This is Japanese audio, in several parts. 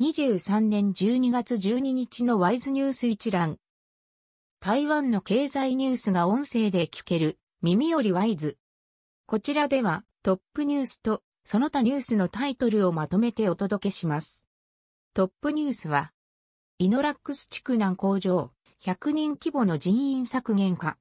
2023年12月12日のワイズニュース一覧。台湾の経済ニュースが音声で聞ける、耳よりワイズ。こちらではトップニュースとその他ニュースのタイトルをまとめてお届けします。トップニュースは、イノラックス地区南工場、100人規模の人員削減化。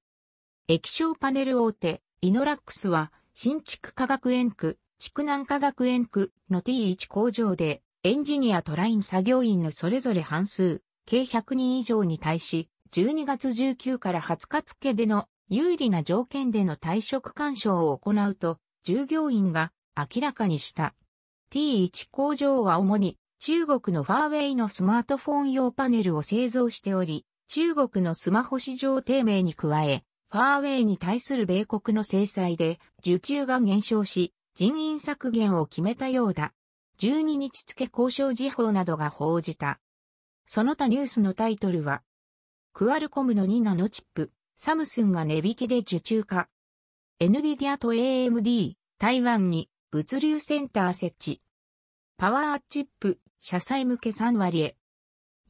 液晶パネル大手、イノラックスは、新築化学園区、畜南化学園区の T1 工場で、エンジニアとライン作業員のそれぞれ半数、計100人以上に対し、12月19から20日付での有利な条件での退職干渉を行うと、従業員が明らかにした。T1 工場は主に中国のファーウェイのスマートフォン用パネルを製造しており、中国のスマホ市場低迷に加え、ファーウェイに対する米国の制裁で受注が減少し、人員削減を決めたようだ。12日付交渉時報などが報じた。その他ニュースのタイトルは、クアルコムの2ナノチップ、サムスンが値引きで受注化。NVIDIA と AMD、台湾に物流センター設置。パワーチップ、車載向け3割へ。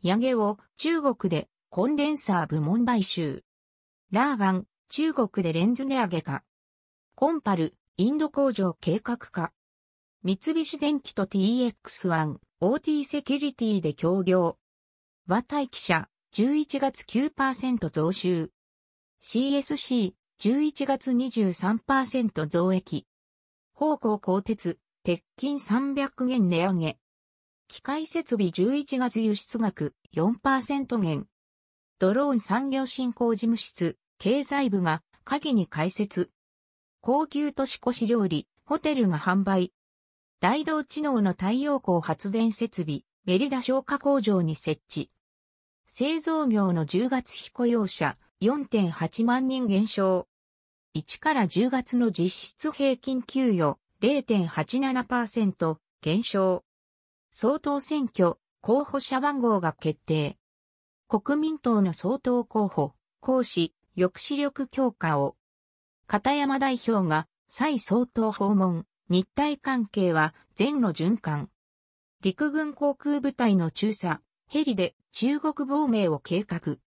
ヤゲを中国でコンデンサー部門買収。ラーガン、中国でレンズ値上げか。コンパル、インド工場計画化。三菱電機と TX1、OT セキュリティで協業。和待機社、11月9%増収。CSC、11月23%増益。方向鋼鉄、鉄筋300元値上げ。機械設備11月輸出額4%減。ドローン産業振興事務室、経済部が鍵に開設。高級都市古市料理、ホテルが販売。大道知能の太陽光発電設備、メリダ消化工場に設置。製造業の10月非雇用者4.8万人減少。1から10月の実質平均給与0.87%減少。総統選挙候補者番号が決定。国民党の総統候補、講師、抑止力強化を。片山代表が蔡総統訪問、日体関係は前の循環。陸軍航空部隊の中佐、ヘリで中国亡命を計画。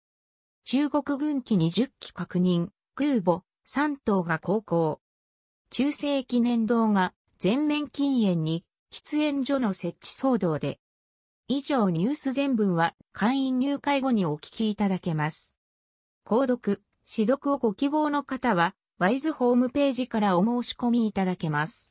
中国軍機20機確認、空母3頭が航行。中世記念堂が全面禁煙に喫煙所の設置騒動で以上ニュース全文は会員入会後にお聞きいただけます。購読、指読をご希望の方は、ワイズホームページからお申し込みいただけます。